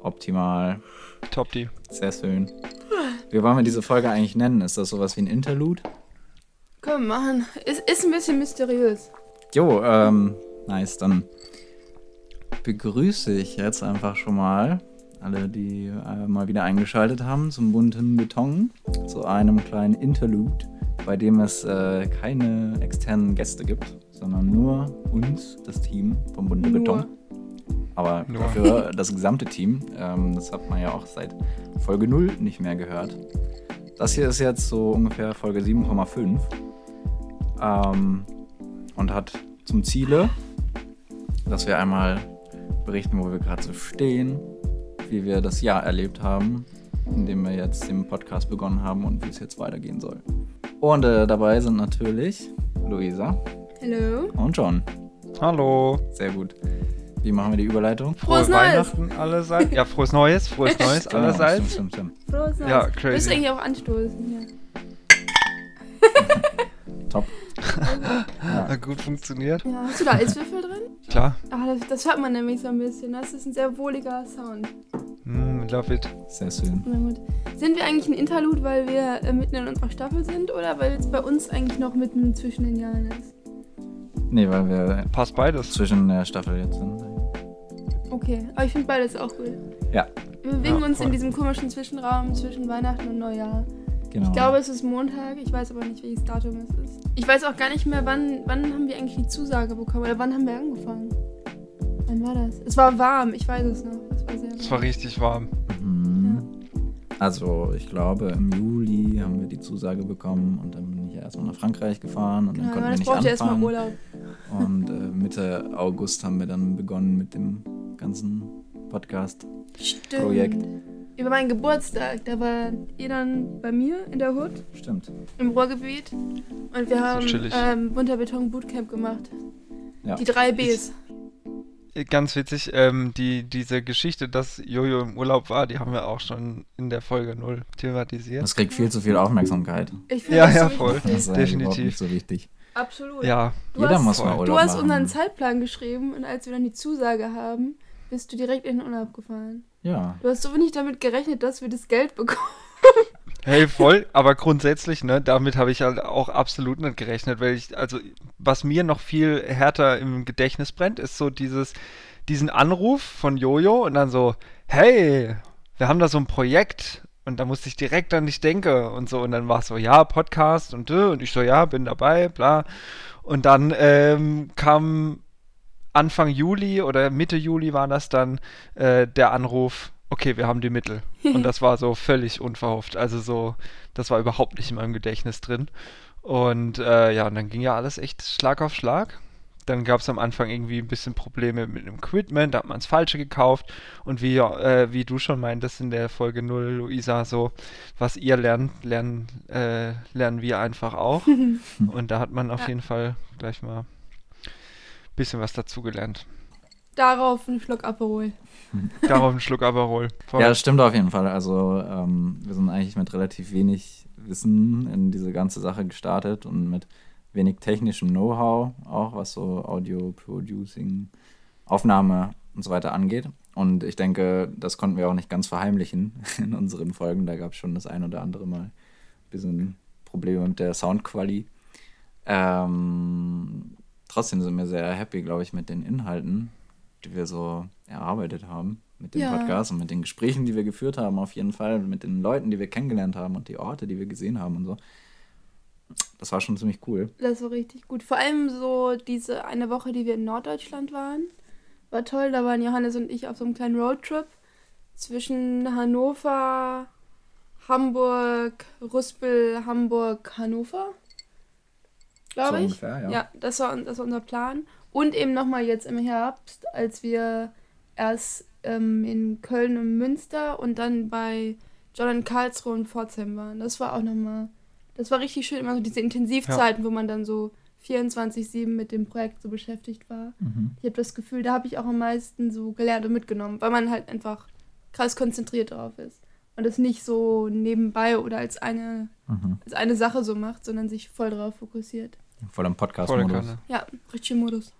Optimal. Top die. Sehr schön. Wie wollen wir diese Folge eigentlich nennen? Ist das sowas wie ein Interlude? Komm, machen. Ist, ist ein bisschen mysteriös. Jo, ähm, nice. Dann begrüße ich jetzt einfach schon mal alle, die äh, mal wieder eingeschaltet haben zum bunten Beton, zu einem kleinen Interlude, bei dem es äh, keine externen Gäste gibt, sondern nur uns, das Team vom bunten Nur. Beton. Aber Nur. dafür das gesamte Team. Ähm, das hat man ja auch seit Folge 0 nicht mehr gehört. Das hier ist jetzt so ungefähr Folge 7,5 ähm, und hat zum Ziele, dass wir einmal berichten, wo wir gerade so stehen, wie wir das Jahr erlebt haben, in dem wir jetzt den Podcast begonnen haben und wie es jetzt weitergehen soll. Und äh, dabei sind natürlich Luisa Hallo. und John. Hallo. Sehr gut. Wie machen wir die Überleitung? Frohes Frohe Neues. Weihnachten allerseits. Ja, frohes Neues, frohes Neues Genau, allerseits. Stimmt, stimmt, Frohes Neues. Ja, Du crazy. musst eigentlich auch anstoßen. Ja. stimmt. Top. Hat gut funktioniert. ja. Hast du da Eiswürfel drin? Klar. Ah, das, das hört man nämlich so ein bisschen. Das ist ein sehr wohliger Sound. Mm, love it. Sehr schön. Na gut. Sind wir eigentlich ein Interlude, weil wir äh, mitten in unserer Staffel sind oder weil es bei uns eigentlich noch mitten zwischen den Jahren ist? Nee, weil wir Passt beides. zwischen der Staffel jetzt sind. Okay, aber ich finde beides auch gut. Ja, Wir bewegen Ja, uns voll. in diesem komischen Zwischenraum zwischen Weihnachten und Neujahr. genau. Ich glaube, es ist Montag, ich weiß aber nicht, welches Datum es ist. Ich weiß auch gar nicht mehr, wann, wann haben wir eigentlich die Zusage bekommen oder wann haben wir angefangen? Wann war das? Es war warm, ich weiß es noch. Es war sehr warm. Es war richtig warm. Mhm. Also, ich glaube, im Juli haben wir die Zusage bekommen und dann bin ich erstmal nach Frankreich gefahren und dann Ja, konnten wir nicht braucht ja erstmal anfangen. Urlaub. Und äh, Mitte August haben wir dann begonnen mit dem ganzen Podcast. Stimmt. Projekt. Über meinen Geburtstag, da war ihr dann bei mir in der Hut Stimmt. im Ruhrgebiet und wir haben chillig. ähm, Bunter Beton Bootcamp gemacht. Ja. Die drei Bs. Ganz witzig, ähm, die, diese Geschichte, dass Jojo im Urlaub war, die haben wir auch schon in der Folge 0 thematisiert. Das kriegt viel zu viel Aufmerksamkeit. Ich finde Ja, das ja, so voll. Das ist Definitiv. nicht so wichtig. Absolut. Ja, Du Jeder hast, muss mal. Urlaub Du hast machen. unseren Zeitplan geschrieben und als wir dann die Zusage haben, bist du direkt in den Urlaub gefahren. Ja. Du hast so wenig damit gerechnet, dass wir das Geld bekommen. Hey, voll, aber grundsätzlich, ne, damit habe ich halt auch absolut nicht gerechnet, weil ich, also, was mir noch viel härter im Gedächtnis brennt, ist so dieses, diesen Anruf von Jojo und dann so, hey, wir haben da so ein Projekt und da musste ich direkt an dich denken und so und dann war es so, ja, Podcast und und ich so, ja, bin dabei, bla. Und dann ähm, kam Anfang Juli oder Mitte Juli war das dann äh, der Anruf, okay, wir haben die Mittel. Und das war so völlig unverhofft. Also so, das war überhaupt nicht in meinem Gedächtnis drin. Und äh, ja, und dann ging ja alles echt Schlag auf Schlag. Dann gab es am Anfang irgendwie ein bisschen Probleme mit dem Equipment, da hat man das Falsche gekauft. Und wie, äh, wie du schon meintest in der Folge 0, Luisa, so, was ihr lernt, lernen, äh, lernen wir einfach auch. Und da hat man auf Ja. jeden Fall gleich mal bisschen was dazugelernt. Darauf einen Schluck Aperol. Darauf einen Schluck Aperol. Voll. Ja, das stimmt auf jeden Fall. Also, ähm, wir sind eigentlich mit relativ wenig Wissen in diese ganze Sache gestartet und mit wenig technischem Know-how, auch was so Audio, Producing, Aufnahme und so weiter angeht. Und ich denke, das konnten wir auch nicht ganz verheimlichen in unseren Folgen. Da gab es schon das ein oder andere Mal ein bisschen Probleme mit der Soundqualität. Ähm, trotzdem sind wir sehr happy, glaube ich, mit den Inhalten, die wir so erarbeitet haben mit dem Ja. Podcast und mit den Gesprächen, die wir geführt haben, auf jeden Fall, mit den Leuten, die wir kennengelernt haben und die Orte, die wir gesehen haben und so. Das war schon ziemlich cool. Das war richtig gut. Vor allem so diese eine Woche, die wir in Norddeutschland waren, war toll. Da waren Johannes und ich auf so einem kleinen Roadtrip zwischen Hannover, Hamburg, Rüspel, Hamburg, Hannover. Glaube So ich. ungefähr, ja. ja, das, war, das war unser Plan. Und eben nochmal jetzt im Herbst, als wir erst ähm, in Köln und Münster und dann bei John in Karlsruhe und Pforzheim waren. Das war auch nochmal, das war richtig schön, immer so diese Intensivzeiten, wo man dann so 24-7 mit dem Projekt so beschäftigt war. Mhm. Ich habe das Gefühl, da habe ich auch am meisten so gelernt und mitgenommen, weil man halt einfach krass konzentriert drauf ist. Und es nicht so nebenbei oder als eine, Mhm. als eine Sache so macht, sondern sich voll drauf fokussiert. Voll im Volle Podcast-Modus. Kanne. Ja, richtig Modus.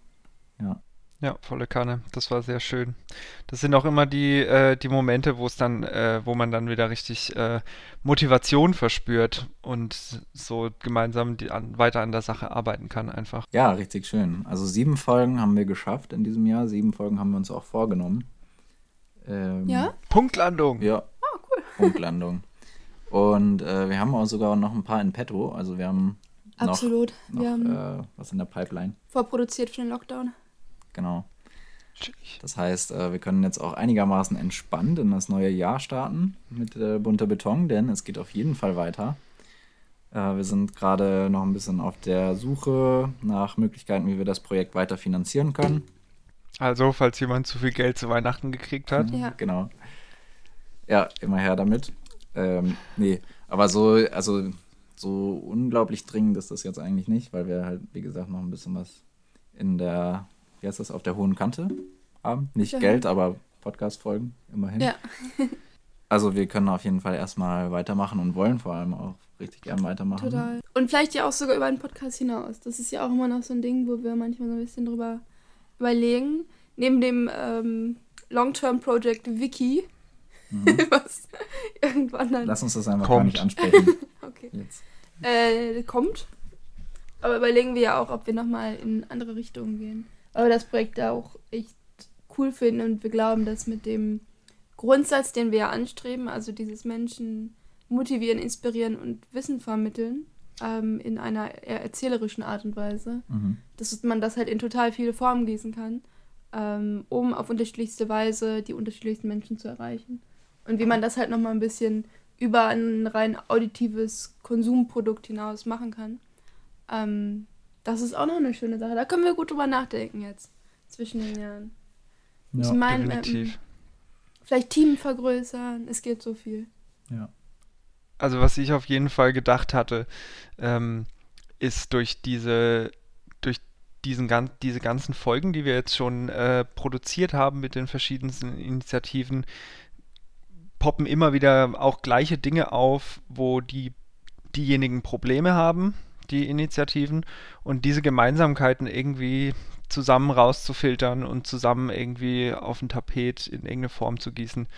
Ja. Ja, volle Kanne. Das war sehr schön. Das sind auch immer die, äh, die Momente, wo es dann, äh, wo man dann wieder richtig äh, Motivation verspürt und so gemeinsam die, an, weiter an der Sache arbeiten kann einfach. Ja, richtig schön. Also sieben Folgen haben wir geschafft in diesem Jahr. Sieben Folgen haben wir uns auch vorgenommen. Ähm, Ja? Punktlandung. Ja. Ah, cool. Punktlandung. Und äh, wir haben auch sogar noch ein paar in petto. Also wir haben Absolut. noch wir haben äh, was in der Pipeline. vorproduziert für den Lockdown. Genau. Das heißt, äh, wir können jetzt auch einigermaßen entspannt in das neue Jahr starten mit äh, bunter Beton, denn es geht auf jeden Fall weiter. Äh, wir sind gerade noch ein bisschen auf der Suche nach Möglichkeiten, wie wir das Projekt weiter finanzieren können. Also, falls jemand zu viel Geld zu Weihnachten gekriegt hat. Ja. Genau. Ja, immer her damit. Ähm, nee, aber so, also so unglaublich dringend ist das jetzt eigentlich nicht, weil wir halt, wie gesagt, noch ein bisschen was in der, wie heißt das, auf der hohen Kante haben. Nicht Ja. Geld, aber Podcast-Folgen, immerhin. Ja. Also wir können auf jeden Fall erstmal weitermachen und wollen vor allem auch richtig gern weitermachen. Total. Und vielleicht ja auch sogar über den Podcast hinaus. Das ist ja auch immer noch so ein Ding, wo wir manchmal so ein bisschen drüber überlegen. Neben dem ähm, Long-Term-Project Wiki, Mhm. was irgendwann dann Lass uns das einfach Kommt. gar nicht ansprechen. okay, Jetzt. äh, kommt. Aber überlegen wir ja auch, ob wir nochmal in andere Richtungen gehen. Aber das Projekt da auch echt cool finden und wir glauben, dass mit dem Grundsatz, den wir ja anstreben, also dieses Menschen motivieren, inspirieren und Wissen vermitteln, ähm, in einer eher erzählerischen Art und Weise, Mhm. dass man das halt in total viele Formen gießen kann, ähm, um auf unterschiedlichste Weise die unterschiedlichsten Menschen zu erreichen. Und wie man das halt nochmal ein bisschen über ein rein auditives Konsumprodukt hinaus machen kann. Ähm, das ist auch noch eine schöne Sache. Da können wir gut drüber nachdenken jetzt, zwischen den Jahren. Ja, ich meine, ähm, Definitiv. vielleicht Team vergrößern, es geht so viel. Ja. Also was ich auf jeden Fall gedacht hatte, ähm, ist durch diese, durch diesen gan diese ganzen Folgen, die wir jetzt schon äh, produziert haben mit den verschiedensten Initiativen, poppen immer wieder auch gleiche Dinge auf, wo die diejenigen Probleme haben, die Initiativen, und diese Gemeinsamkeiten irgendwie zusammen rauszufiltern und zusammen irgendwie auf ein Tapet in irgendeine Form zu gießen.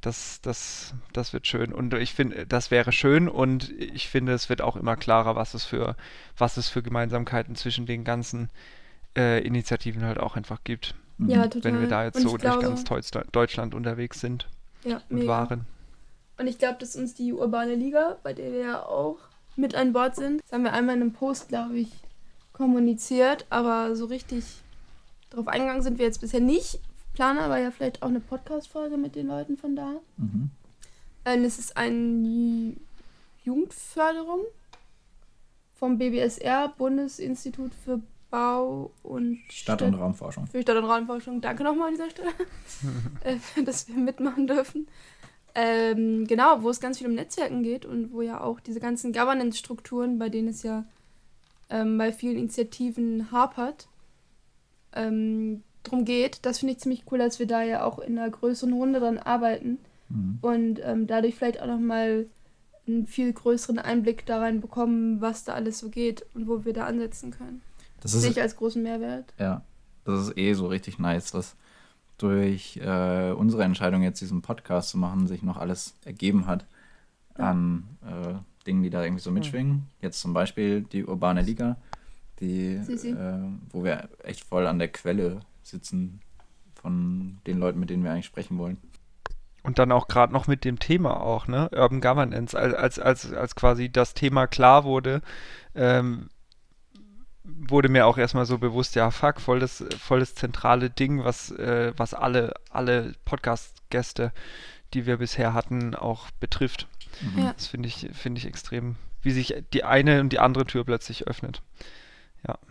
Das, das, das wird schön. Und ich finde, das wäre schön und ich finde, es wird auch immer klarer, was es für, was es für Gemeinsamkeiten zwischen den ganzen äh, Initiativen halt auch einfach gibt. Ja, total. Wenn wir da jetzt Und so durch glaube- ganz Deutschland unterwegs sind Ja, und mega. waren. Und ich glaube, dass uns die Urbane Liga, bei der wir ja auch mit an Bord sind, das haben wir einmal in einem Post, glaube ich, kommuniziert, aber so richtig drauf eingegangen sind wir jetzt bisher nicht. Plane aber ja vielleicht auch eine Podcast-Folge mit den Leuten von da. Mhm. Ähm, Es ist eine Ju- Jugendförderung vom BBSR, Bundesinstitut für Bau und Stadt- und Raumforschung. für Stadt- und Raumforschung. Danke nochmal an dieser Stelle, äh, dass wir mitmachen dürfen. Ähm, genau, wo es ganz viel um Netzwerken geht und wo ja auch diese ganzen Governance-Strukturen, bei denen es ja ähm, bei vielen Initiativen hapert, ähm, drum geht. Das finde ich ziemlich cool, dass wir da ja auch in einer größeren Runde dran arbeiten Mhm. und ähm, dadurch vielleicht auch nochmal einen viel größeren Einblick da rein bekommen, was da alles so geht und wo wir da ansetzen können. Das sehe ich als großen Mehrwert. ja, das ist eh so richtig nice, was durch äh, unsere Entscheidung jetzt diesen Podcast zu machen, sich noch alles ergeben hat Ja. an äh, Dingen, die da irgendwie so mitschwingen. Jetzt zum Beispiel die Urbane Liga, die, äh, wo wir echt voll an der Quelle sitzen von den Leuten, mit denen wir eigentlich sprechen wollen. Und dann auch gerade noch mit dem Thema auch, ne? Urban Governance, als, als, als, als quasi das Thema klar wurde, ähm, wurde mir auch erstmal so bewusst, ja, fuck, voll das, voll das zentrale Ding, was, äh, was alle, alle Podcast-Gäste, die wir bisher hatten, auch betrifft. Mhm. Ja. Das finde ich, finde ich extrem, wie sich die eine und die andere Tür plötzlich öffnet.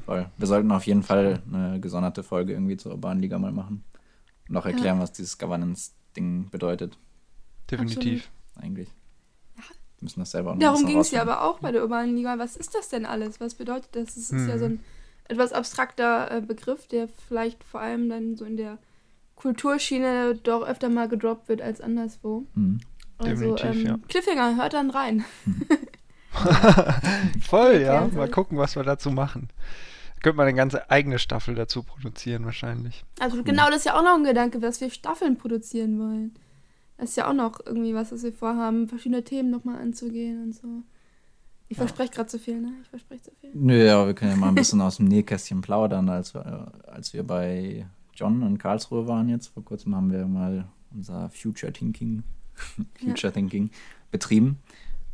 Voll. Wir sollten auf jeden Fall eine gesonderte Folge irgendwie zur Urbanen Liga mal machen. Und auch erklären, was dieses Governance-Ding bedeutet, Definitiv. eigentlich. Müssen das selber Darum ging es ja aber auch bei der urbanen Liga. Was ist das denn alles? Was bedeutet das? Es ist ja Mhm. so ein etwas abstrakter äh, Begriff, der vielleicht vor allem dann so in der Kulturschiene doch öfter mal gedroppt wird als anderswo. Mhm. Also, Definitiv, ähm, ja. Cliffhanger, hört dann rein. Voll, ja. erklären Mal gucken, was wir dazu machen. Könnte man eine ganze eigene Staffel dazu produzieren, wahrscheinlich. Also genau, das ist ja auch noch ein Gedanke, dass wir Staffeln produzieren wollen. Das ist ja auch noch irgendwie was, was wir vorhaben, verschiedene Themen nochmal anzugehen und so. Ich Ja. verspreche gerade zu viel, ne? Ich verspreche zu viel. Nö, ja, wir können ja mal ein bisschen aus dem Nähkästchen plaudern. Als wir, als wir bei John in Karlsruhe waren jetzt, vor kurzem haben wir mal unser Future Thinking, Future Thinking betrieben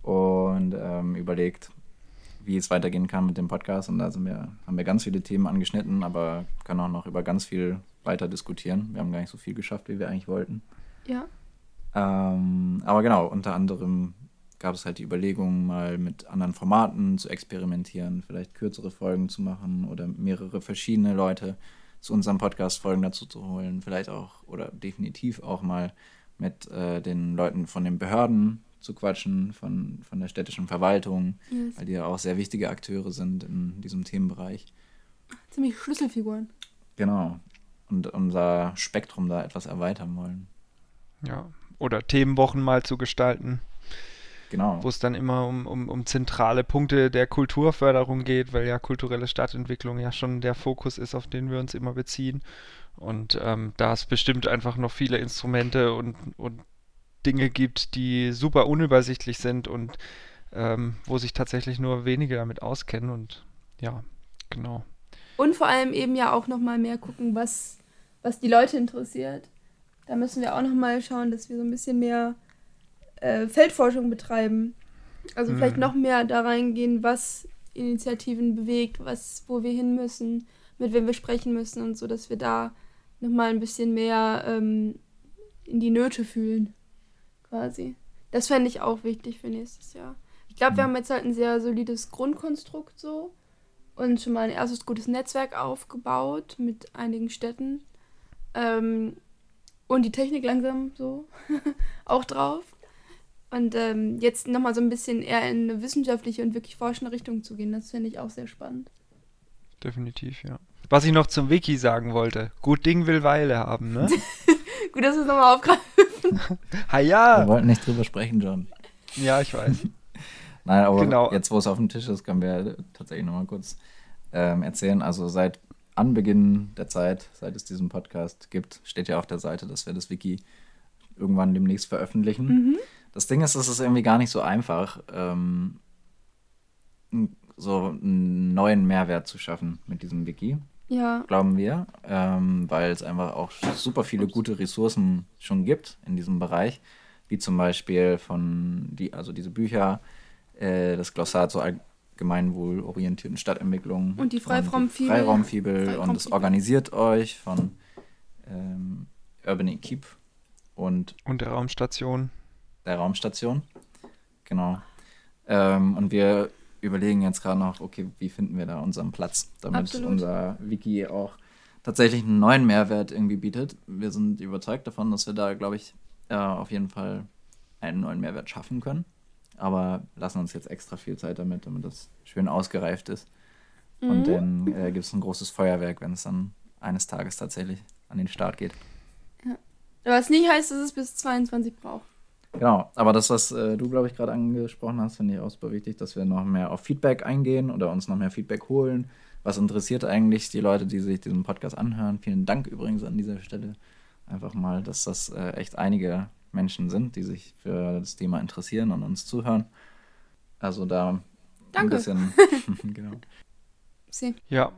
und ähm, überlegt, wie es weitergehen kann mit dem Podcast. Und da sind wir, haben wir ganz viele Themen angeschnitten, aber können auch noch über ganz viel weiter diskutieren. Wir haben gar nicht so viel geschafft, wie wir eigentlich wollten. Ja. Ähm, aber genau, unter anderem gab es halt die Überlegung, mal mit anderen Formaten zu experimentieren, vielleicht kürzere Folgen zu machen oder mehrere verschiedene Leute zu unseren Podcast-Folgen dazu zu holen. Vielleicht auch oder definitiv auch mal mit äh, den Leuten von den Behörden zu quatschen, von, von der städtischen Verwaltung, Yes. weil die ja auch sehr wichtige Akteure sind in diesem Themenbereich. Ziemlich Schlüsselfiguren. Genau. Und unser Spektrum da etwas erweitern wollen. Ja. Oder Themenwochen mal zu gestalten, Genau. wo es dann immer um, um, um zentrale Punkte der Kulturförderung geht, weil ja kulturelle Stadtentwicklung ja schon der Fokus ist, auf den wir uns immer beziehen. Und ähm, da es bestimmt einfach noch viele Instrumente und, und Dinge gibt, die super unübersichtlich sind und ähm, wo sich tatsächlich nur wenige damit auskennen. Und ja, genau. Und vor allem eben ja auch nochmal mehr gucken, was, was die Leute interessiert. Da müssen wir auch nochmal schauen, dass wir so ein bisschen mehr äh, Feldforschung betreiben. Also vielleicht Mhm. noch mehr da reingehen, was Initiativen bewegt, was, wo wir hin müssen, mit wem wir sprechen müssen und so, dass wir da nochmal ein bisschen mehr ähm, in die Nöte fühlen. Quasi. Das fände ich auch wichtig für nächstes Jahr. Ich glaube, wir Mhm. haben jetzt halt ein sehr solides Grundkonstrukt so und schon mal ein erstes gutes Netzwerk aufgebaut mit einigen Städten. Ähm, und die Technik langsam so auch drauf. Und ähm, jetzt nochmal so ein bisschen eher in eine wissenschaftliche und wirklich forschende Richtung zu gehen, das finde ich auch sehr spannend. Definitiv, ja. Was ich noch zum Wiki sagen wollte. Gut Ding will Weile haben, ne? Gut, dass wir es nochmal aufgreifen. ha Wir ja! wollten nicht drüber sprechen, John. Ja, ich weiß. Nein, aber Genau. jetzt, wo es auf dem Tisch ist, können wir tatsächlich nochmal kurz ähm, erzählen. Also seit Anbeginn der Zeit, seit es diesen Podcast gibt, steht ja auf der Seite, dass wir das Wiki irgendwann demnächst veröffentlichen. Mhm. Das Ding ist, es ist irgendwie gar nicht so einfach, ähm, so einen neuen Mehrwert zu schaffen mit diesem Wiki, Ja, glauben wir, ähm, weil es einfach auch super viele gute Ressourcen schon gibt in diesem Bereich, wie zum Beispiel von die, also diese Bücher, äh, das Glossar zur allgemeinwohlorientierten Stadtentwicklung Und die Freiraumfibel. Freiraumfibel und das Freiraumfibel. organisiert euch von ähm, Urban Equipe und Und der Raumstation. der Raumstation. Genau. Ähm, und wir überlegen jetzt gerade noch, okay, wie finden wir da unseren Platz, damit Absolut. unser Wiki auch tatsächlich einen neuen Mehrwert irgendwie bietet. Wir sind überzeugt davon, dass wir da, glaube ich, äh, auf jeden Fall einen neuen Mehrwert schaffen können. Aber lassen uns jetzt extra viel Zeit damit, damit das schön ausgereift ist. Und Mhm. dann äh, gibt es ein großes Feuerwerk, wenn es dann eines Tages tatsächlich an den Start geht. was nicht heißt, dass es bis 22 braucht. Genau, aber das, was äh, du, glaube ich, gerade angesprochen hast, finde ich auch super wichtig, dass wir noch mehr auf Feedback eingehen oder uns noch mehr Feedback holen. Was interessiert eigentlich die Leute, die sich diesen Podcast anhören? Vielen Dank übrigens an dieser Stelle. Einfach mal, dass das äh, echt einige Menschen sind, die sich für das Thema interessieren und uns zuhören. Also da Danke. ein bisschen. genau. Sie. Ja,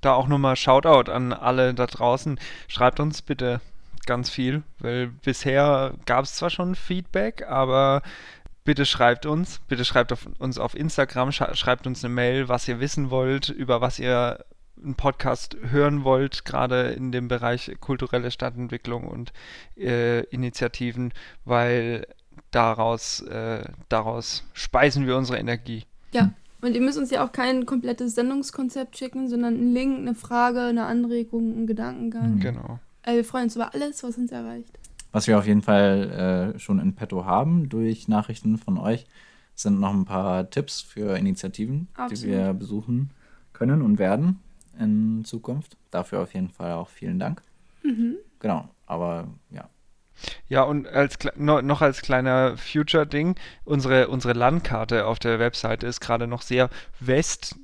da auch nochmal Shoutout an alle da draußen. Schreibt uns bitte ganz viel, weil bisher gab es zwar schon Feedback, aber bitte schreibt uns, bitte schreibt auf, uns auf Instagram, sch schreibt uns eine Mail, was ihr wissen wollt, über was ihr einen Podcast hören wollt, gerade in dem Bereich kulturelle Stadtentwicklung und äh, Initiativen, weil daraus, äh, daraus speisen wir unsere Energie. Und ihr müsst uns ja auch kein komplettes Sendungskonzept schicken, sondern einen Link, eine Frage, eine Anregung, einen Gedankengang. Mhm. Genau. Äh, wir freuen uns über alles, was uns erreicht. Was wir auf jeden Fall äh, schon in petto haben durch Nachrichten von euch, sind noch ein paar Tipps für Initiativen, die Absolut. wir besuchen können und werden in Zukunft. Dafür auf jeden Fall auch vielen Dank. Mhm. Genau, aber ja. Ja, und als noch als kleiner Future-Ding, unsere, unsere Landkarte auf der Webseite ist gerade noch sehr West,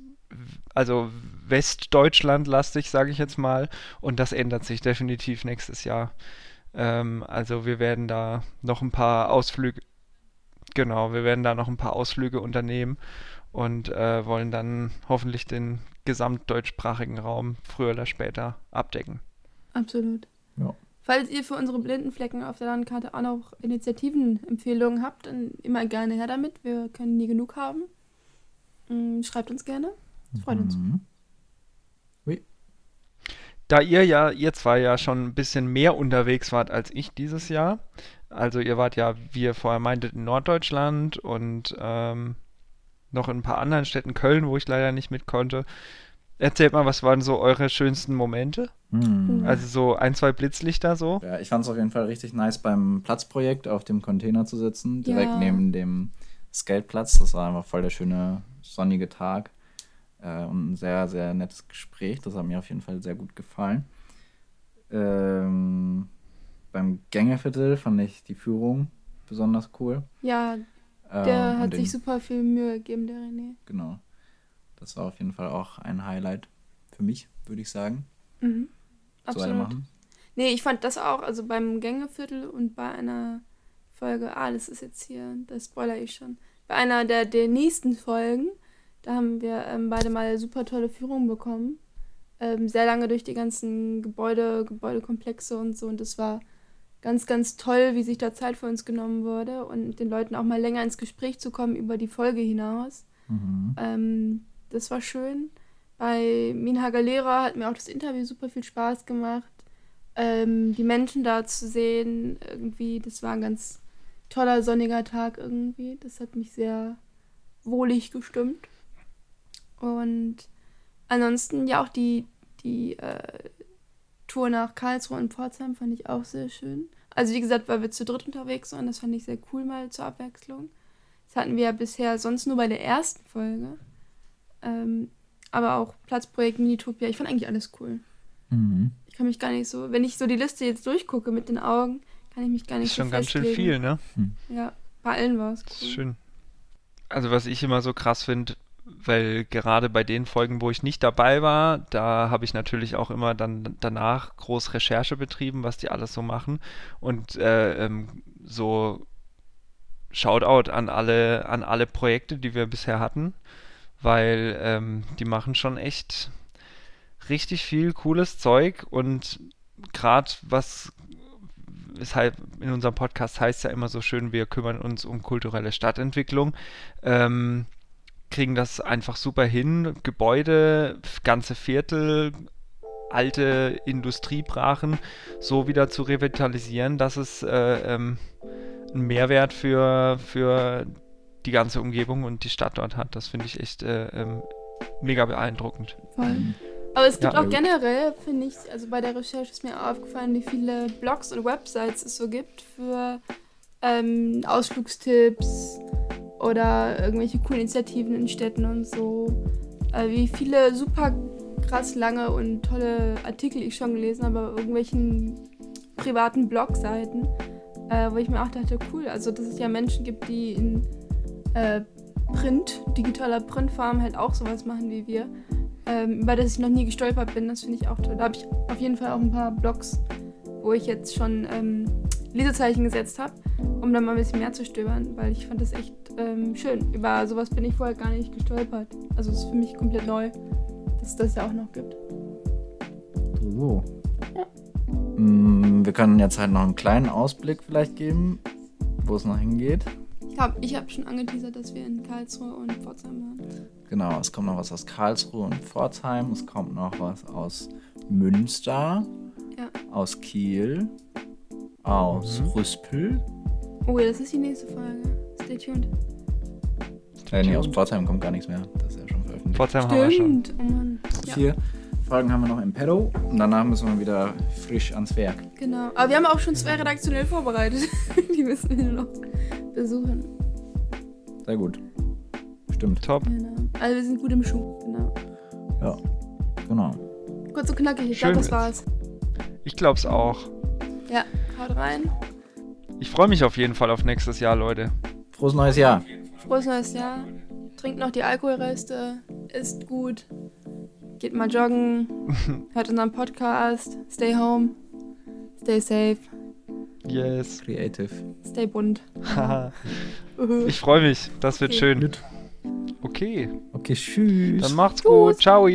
also Westdeutschland lastig, sage ich jetzt mal. Und das ändert sich definitiv nächstes Jahr. Ähm, also wir werden da noch ein paar Ausflüge, genau, wir werden da noch ein paar Ausflüge unternehmen und äh, wollen dann hoffentlich den gesamtdeutschsprachigen Raum früher oder später abdecken. Absolut. Ja. Falls ihr für unsere Blindenflecken auf der Landkarte auch noch Initiativenempfehlungen habt, dann immer gerne her damit. Wir können nie genug haben. Mm, Schreibt uns gerne. Das freut uns. Mhm. Da ihr ja, ihr zwei ja schon ein bisschen mehr unterwegs wart als ich dieses Jahr, also ihr wart ja, wie ihr vorher meintet, in Norddeutschland und ähm, noch in ein paar anderen Städten, Köln, wo ich leider nicht mit konnte. Erzählt mal, was waren so eure schönsten Momente? Mhm. Also so ein, zwei Blitzlichter so? Ja, ich fand es auf jeden Fall richtig nice, beim Platzprojekt auf dem Container zu sitzen, direkt Ja. neben dem Skateplatz. Das war einfach voll der schöne sonnige Tag äh, und ein sehr, sehr nettes Gespräch. Das hat mir auf jeden Fall sehr gut gefallen. Ähm, beim Gängeviertel fand ich die Führung besonders cool. Ja, der und hat sich super viel Mühe gegeben, der René. Genau. Das war auf jeden Fall auch ein Highlight für mich, würde ich sagen. Mhm. So Absolut. weitermachen. Nee, ich fand das auch, also beim Gängeviertel und bei einer Folge, ah, das ist jetzt hier, das spoiler ich schon. Bei einer der, der nächsten Folgen, da haben wir ähm, beide mal super tolle Führungen bekommen. Ähm, sehr lange durch die ganzen Gebäude, Gebäudekomplexe und so. Und das war ganz, ganz toll, wie sich da Zeit für uns genommen wurde und den Leuten auch mal länger ins Gespräch zu kommen über die Folge hinaus. Mhm. Ähm, das war schön. Bei Minha Galera hat mir auch das Interview super viel Spaß gemacht. Ähm, die Menschen da zu sehen, irgendwie, das war ein ganz toller sonniger Tag irgendwie. Das hat mich sehr wohlig gestimmt. Und ansonsten ja auch die, die äh, Tour nach Karlsruhe und Pforzheim fand ich auch sehr schön. Also wie gesagt, weil wir zu dritt unterwegs waren, das fand ich sehr cool mal zur Abwechslung. Das hatten wir ja bisher sonst nur bei der ersten Folge. Ähm, aber auch Platzprojekt Minitopia, ich fand eigentlich alles cool. Mhm. Ich kann mich gar nicht so, wenn ich so die Liste jetzt durchgucke mit den Augen, kann ich mich gar nicht Ist so schon ganz schön viel, ne? Ja, bei allen war es Das ist cool. schön. Also was ich immer so krass finde, weil gerade bei den Folgen, wo ich nicht dabei war, da habe ich natürlich auch immer dann danach groß Recherche betrieben, was die alles so machen. Und äh, ähm, so Shoutout an alle, an alle Projekte, die wir bisher hatten, weil ähm, die machen schon echt richtig viel cooles Zeug und gerade was weshalb in unserem Podcast heißt ja immer so schön, wir kümmern uns um kulturelle Stadtentwicklung, ähm, kriegen das einfach super hin. Gebäude, ganze Viertel, alte Industriebrachen so wieder zu revitalisieren, dass es äh, ähm, einen Mehrwert für, für die ganze Umgebung und die Stadt dort hat. Das finde ich echt äh, ähm, mega beeindruckend. Voll. Aber es gibt Ja. auch generell, finde ich, also bei der Recherche ist mir aufgefallen, wie viele Blogs und Websites es so gibt für ähm, Ausflugstipps oder irgendwelche coolen Initiativen in Städten und so. Äh, wie viele super krass lange und tolle Artikel ich schon gelesen habe auf irgendwelchen privaten Blogseiten, äh, wo ich mir auch dachte, cool, also dass es ja Menschen gibt, die in äh, Print, digitaler Printform halt auch sowas machen wie wir ähm, über das ich noch nie gestolpert bin. Das finde ich auch toll. Da habe ich auf jeden Fall auch ein paar Blogs, wo ich jetzt schon ähm, Lesezeichen gesetzt habe, um dann mal ein bisschen mehr zu stöbern, weil ich fand das echt ähm, schön. Über sowas bin ich vorher gar nicht gestolpert. Also es ist für mich komplett neu, dass es das ja auch noch gibt. So. Mm, Wir können jetzt halt noch einen kleinen Ausblick vielleicht geben, wo es noch hingeht. Ich habe ich hab schon angeteasert, dass wir in Karlsruhe und Pforzheim waren. Genau, es kommt noch was aus Karlsruhe und Pforzheim, es kommt noch was aus Münster, Ja. aus Kiel, aus Mhm. Rüspel. Oh ja, das ist die nächste Folge. Stay tuned. Äh, nee, aus Pforzheim kommt gar nichts mehr. Das ist ja schon veröffentlicht. Pforzheim haben wir schon. Stimmt. Oh Mann. Ja, Vier Folgen haben wir noch im Pedo und danach müssen wir wieder frisch ans Werk. genau. Aber wir haben auch schon zwei redaktionell vorbereitet. die müssen wir nur noch besuchen. Sehr gut. Stimmt. Top. Genau. Also wir sind gut im Schuh. Genau. Ja, genau. Kurz und knackig, ich glaube, das war's. Ich glaube es auch. Ja, haut rein. Ich freue mich auf jeden Fall auf nächstes Jahr, Leute. Frohes neues Jahr. Frohes neues Jahr. Trinkt noch die Alkoholreste. Isst gut. Geht mal joggen, hört unseren Podcast, stay home, stay safe, Yes. Creative. stay bunt. Ich freue mich. Das wird Okay. schön. Okay. Okay, tschüss. Dann macht's Tschüss. gut. Ciao.